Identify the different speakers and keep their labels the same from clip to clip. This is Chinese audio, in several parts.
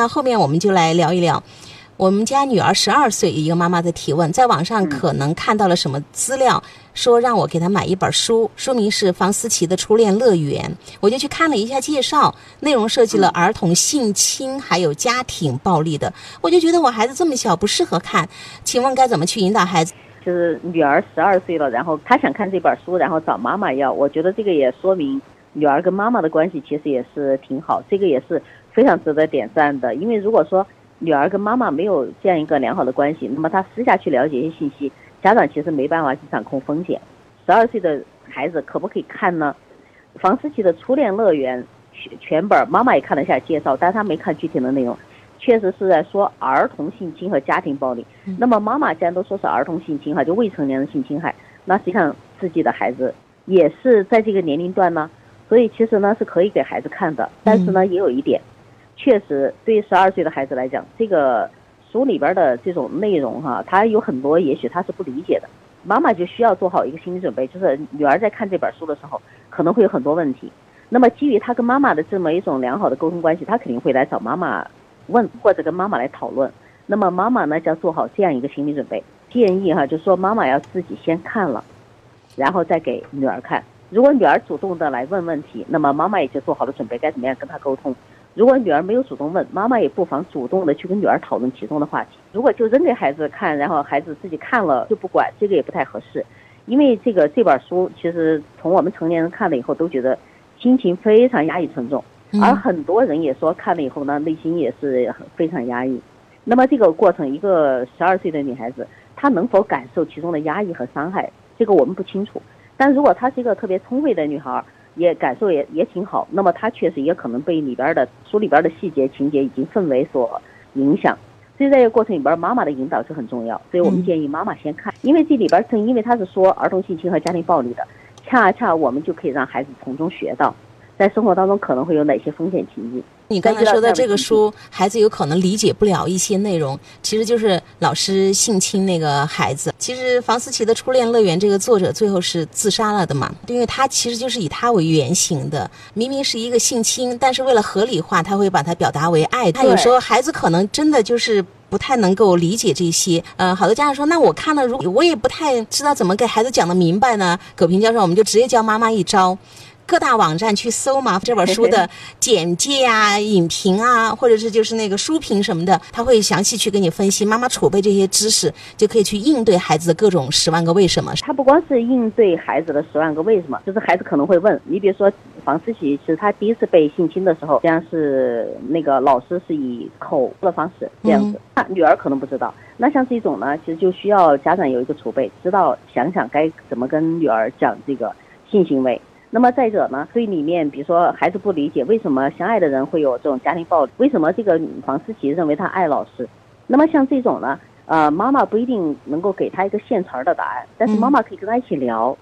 Speaker 1: 那后面我们就来聊一聊。我们家女儿十二岁，一个妈妈在提问，在网上可能看到了什么资料，说让我给她买一本书，书名是房思琪的初恋乐园。我就去看了一下介绍，内容涉及了儿童性侵还有家庭暴力的，我就觉得我孩子这么小不适合看，请问该怎么去引导孩子？
Speaker 2: 就是女儿十二岁了，然后她想看这本书，然后找妈妈要，我觉得这个也说明女儿跟妈妈的关系其实也是挺好，这个也是非常值得点赞的，因为如果说。女儿跟妈妈没有这样一个良好的关系，那么她私下去了解一些信息，家长其实没办法去掌控风险。十二岁的孩子可不可以看呢？房思琪的初恋乐园全全本，妈妈也看了一下介绍，但是她没看具体的内容，确实是在说儿童性侵和家庭暴力。那么妈妈既然都说是儿童性侵哈，就未成年人性侵害，那实际上自己的孩子也是在这个年龄段呢，所以其实呢是可以给孩子看的，但是呢也有一点。确实，对于十二岁的孩子来讲，这个书里边的这种内容哈，他有很多也许他是不理解的。妈妈就需要做好一个心理准备，就是女儿在看这本书的时候，可能会有很多问题。那么基于他跟妈妈的这么一种良好的沟通关系，他肯定会来找妈妈问，或者跟妈妈来讨论。那么妈妈呢，就要做好这样一个心理准备。建议哈，就是说妈妈要自己先看了，然后再给女儿看。如果女儿主动的来问问题，那么妈妈也就做好了准备，该怎么样跟她沟通。如果女儿没有主动问，妈妈也不妨主动的去跟女儿讨论其中的话题。如果就扔给孩子看，然后孩子自己看了就不管，这个也不太合适。因为这个这本书，其实从我们成年人看了以后都觉得心情非常压抑沉重，而很多人也说看了以后呢，内心也是非常压抑。那么这个过程，一个十二岁的女孩子，她能否感受其中的压抑和伤害，这个我们不清楚。但如果她是一个特别聪慧的女孩，也感受也也挺好，那么他确实也可能被里边的书里边的细节情节以及氛围所影响，所以在这个过程里边，妈妈的引导是很重要。所以我们建议妈妈先看，因为这里边正因为他是说儿童性侵和家庭暴力的，恰恰我们就可以让孩子从中学到。在生活当中可能会有哪些风险情境？
Speaker 1: 你刚才说的这个书，孩子有可能理解不了一些内容，其实就是老师性侵那个孩子。其实房思琪的初恋乐园这个作者最后是自杀了的嘛？因为他其实就是以他为原型的，明明是一个性侵，但是为了合理化，他会把它表达为爱。他有时候孩子可能真的就是不太能够理解这些。呃，好多家长说，那我看了，如果我也不太知道怎么给孩子讲的明白呢。葛平教授，我们就直接教妈妈一招。各大网站去搜嘛，这本书的简介啊、影评啊，或者是就是那个书评什么的，他会详细去给你分析。妈妈储备这些知识，就可以去应对孩子的各种十万个为什么。
Speaker 2: 他不光是应对孩子的十万个为什么，就是孩子可能会问你，比如说房思琪，其实他第一次被性侵的时候，实际上是那个老师是以口的方式这样子，那女儿可能不知道。那像这种呢，其实就需要家长有一个储备，知道想想该怎么跟女儿讲这个性行为。那么再者呢，对里面，比如说孩子不理解为什么相爱的人会有这种家庭暴力，为什么这个房思琪认为他爱老师，那么像这种呢，呃，妈妈不一定能够给他一个现成的答案，但是妈妈可以跟他一起聊，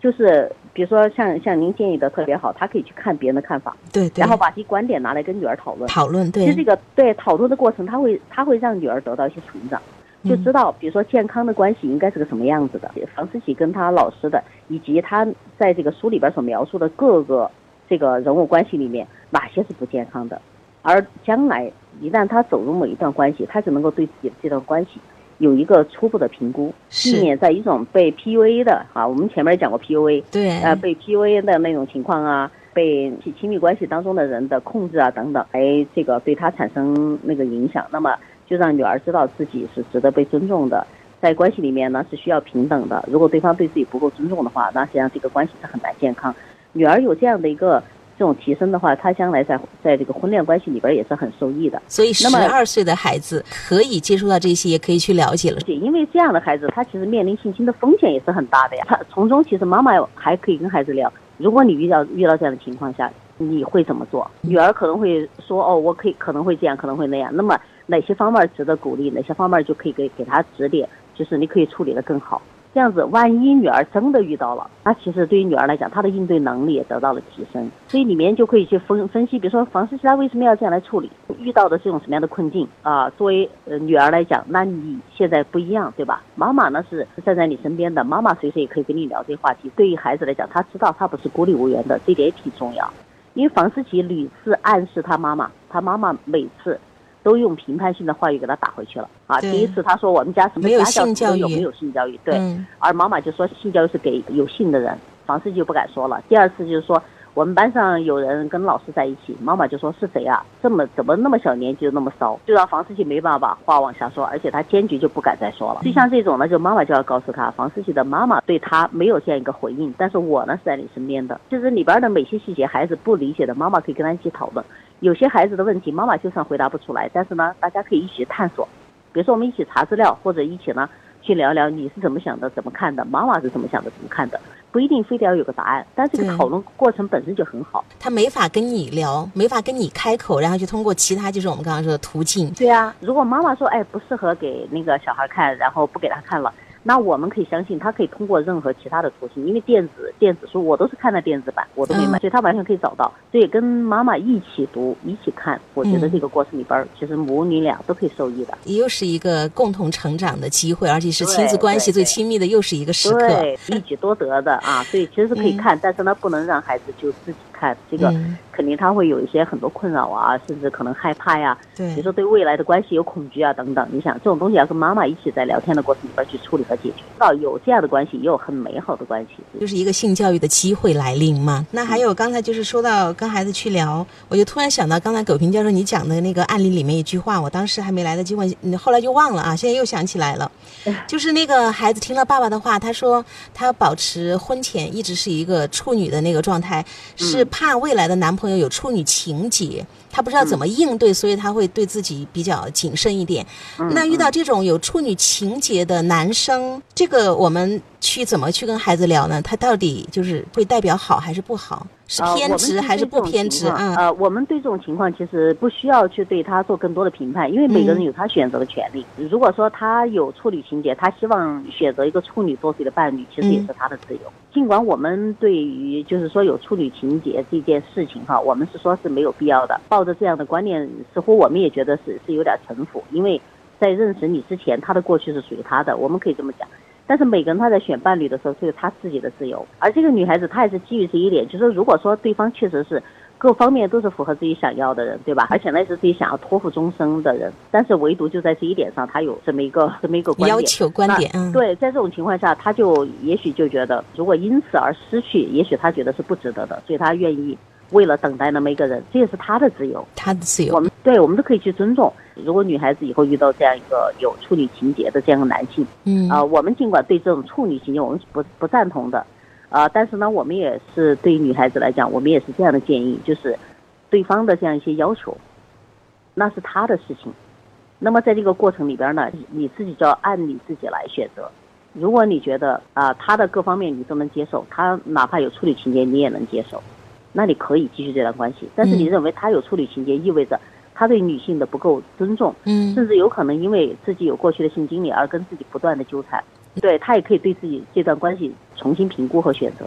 Speaker 2: 就是比如说像像您建议的特别好，他可以去看别人的看法，对，
Speaker 1: 对。
Speaker 2: 然后把这些观点拿来跟女儿讨论，
Speaker 1: 讨论，对，
Speaker 2: 其实这个对讨论的过程，他会他会让女儿得到一些成长。就知道，比如说健康的关系应该是个什么样子的。房思琪跟他老师的，以及他在这个书里边所描述的各个这个人物关系里面，哪些是不健康的？而将来一旦他走入某一段关系，他就能够对自己的这段关系有一个初步的评估，避免在一种被 PUA 的啊，我们前面讲过 PUA，
Speaker 1: 对，
Speaker 2: 呃，被 PUA 的那种情况啊，被亲密关系当中的人的控制啊等等，哎，这个对他产生那个影响，那么。就让女儿知道自己是值得被尊重的，在关系里面呢是需要平等的。如果对方对自己不够尊重的话，那实际上这个关系是很难健康。女儿有这样的一个这种提升的话，她将来在在这个婚恋关系里边也是很受益的。
Speaker 1: 所以，十二岁的孩子可以接触到这些，也可以去了解了。
Speaker 2: 因为这样的孩子，他其实面临性侵的风险也是很大的呀。他从中其实妈妈还可以跟孩子聊，如果你遇到遇到这样的情况下，你会怎么做？女儿可能会说：“哦，我可以可能会这样，可能会那样。”那么。哪些方面值得鼓励，哪些方面就可以给给他指点，就是你可以处理的更好。这样子，万一女儿真的遇到了，那其实对于女儿来讲，她的应对能力也得到了提升。所以里面就可以去分分析，比如说房思琪她为什么要这样来处理，遇到的这种什么样的困境啊？作为女儿来讲，那你现在不一样，对吧？妈妈呢是站在你身边的，妈妈随时也可以跟你聊这些话题。对于孩子来讲，他知道他不是孤立无援的，这点也挺重要。因为房思琪屡次暗示他妈妈，他妈妈每次。都用评判性的话语给他打回去了啊。第一次他说我们家什么家教
Speaker 1: 性教育
Speaker 2: 有没有性教育？对，
Speaker 1: 嗯
Speaker 2: 而妈妈就说性教育是给有性的人，房思琪就不敢说了。第二次就是说我们班上有人跟老师在一起，妈妈就说是谁啊？这么怎么那么小年纪就那么骚？就让房思琪没办法把话往下说，而且他坚决就不敢再说了。就像这种呢，就妈妈就要告诉他，房思琪的妈妈对他没有这样一个回应，但是我呢是在你身边的，就是里边的每些细节孩子不理解的，妈妈可以跟他一起讨论。有些孩子的问题，妈妈就算回答不出来，但是呢，大家可以一起探索。比如说，我们一起查资料，或者一起呢去聊聊你是怎么想的、怎么看的，妈妈是怎么想的、怎么看的，不一定非得要有个答案，但这个讨论过程本身就很好。
Speaker 1: 他没法跟你聊，没法跟你开口，然后就通过其他就是我们刚刚说的途径，
Speaker 2: 对啊，如果妈妈说哎不适合给那个小孩看，然后不给他看了，那我们可以相信他可以通过任何其他的途径，因为电子电子书我都是看的电子版，我都没买，
Speaker 1: 嗯
Speaker 2: 所以他完全可以找到。所以跟妈妈一起读、一起看，我觉得
Speaker 1: 嗯
Speaker 2: 这个过程里边儿，其实母女俩都可以受益的。
Speaker 1: 也又是一个共同成长的机会，而且是亲子关系最亲密的又是一个时刻。
Speaker 2: 对，一举多得的啊，所以其实是可以看，但是呢，不能让孩子就自己看，这个
Speaker 1: 嗯
Speaker 2: 肯定他会有一些很多困扰啊，甚至可能害怕呀，比如，说对未来的关系有恐惧啊等等。你想这种东西要跟妈妈一起在聊天的过程里边去处理和解决，到有这样的关系，也有很美好的关系。
Speaker 1: 就是一个性教育的机会来临嘛。那还有刚才就是说到跟孩子去聊，我就突然想到刚才苟平教授你讲的那个案例里面一句话，我当时还没来得及问，嗯后来就忘了啊，现在又想起来了，就是那个孩子听了爸爸的话，他说他要保持婚前一直是一个处女的那个状态，是怕未来的男朋友有处女情节。他不知道怎么应对，所以他会对自己比较谨慎一点。那遇到这种有处女情节的男生，这个我们去怎么去跟孩子聊呢？他到底就是会代表好还是不好？是
Speaker 2: 呃
Speaker 1: 偏执还是不偏执？嗯，
Speaker 2: 呃，我们对这种情况其实不需要去对他做更多的评判，因为每个人
Speaker 1: 嗯
Speaker 2: 有他选择的权利。如果说他有处女情节，他希望选择一个处女作自己的伴侣，其实也是他的自由。尽管我们对于就是说有处女情节这件事情哈，我们是说是没有必要的。抱着这样的观念，似乎我们也觉得是是有点城府，因为在认识你之前，他的过去是属于他的，我们可以这么讲。但是每个人他在选伴侣的时候是有他自己的自由，而这个女孩子她也是基于这一点，就是如果说对方确实是各方面都是符合自己想要的人，对吧？而且呢是自己想要托付终生的人，但是唯独就在这一点上，她有这么一个这么一个观点。
Speaker 1: 要求观点，嗯，
Speaker 2: 对，在这种情况下，她就也许就觉得，如果因此而失去，也许她觉得是不值得的，所以她愿意为了等待那么一个人，这也是他的自由。
Speaker 1: 他的自由
Speaker 2: 我，们对我们都可以去尊重。如果女孩子以后遇到这样一个有处女情节的这样一个男性，
Speaker 1: 嗯
Speaker 2: 啊、我们尽管对这种处女情节我们是不不赞同的，啊、但是呢，我们也是对于女孩子来讲，我们也是这样的建议，就是对方的这样一些要求，那是他的事情。那么在这个过程里边呢，你自己就要按你自己来选择。如果你觉得啊、他的各方面你都能接受，他哪怕有处女情节你也能接受，那你可以继续这段关系。但是你
Speaker 1: 嗯
Speaker 2: 认为他有处女情节，意味着他对女性的不够尊重，
Speaker 1: 嗯
Speaker 2: 甚至有可能因为自己有过去的性经历而跟自己不断的纠缠。对他也可以对自己这段关系重新评估和选择。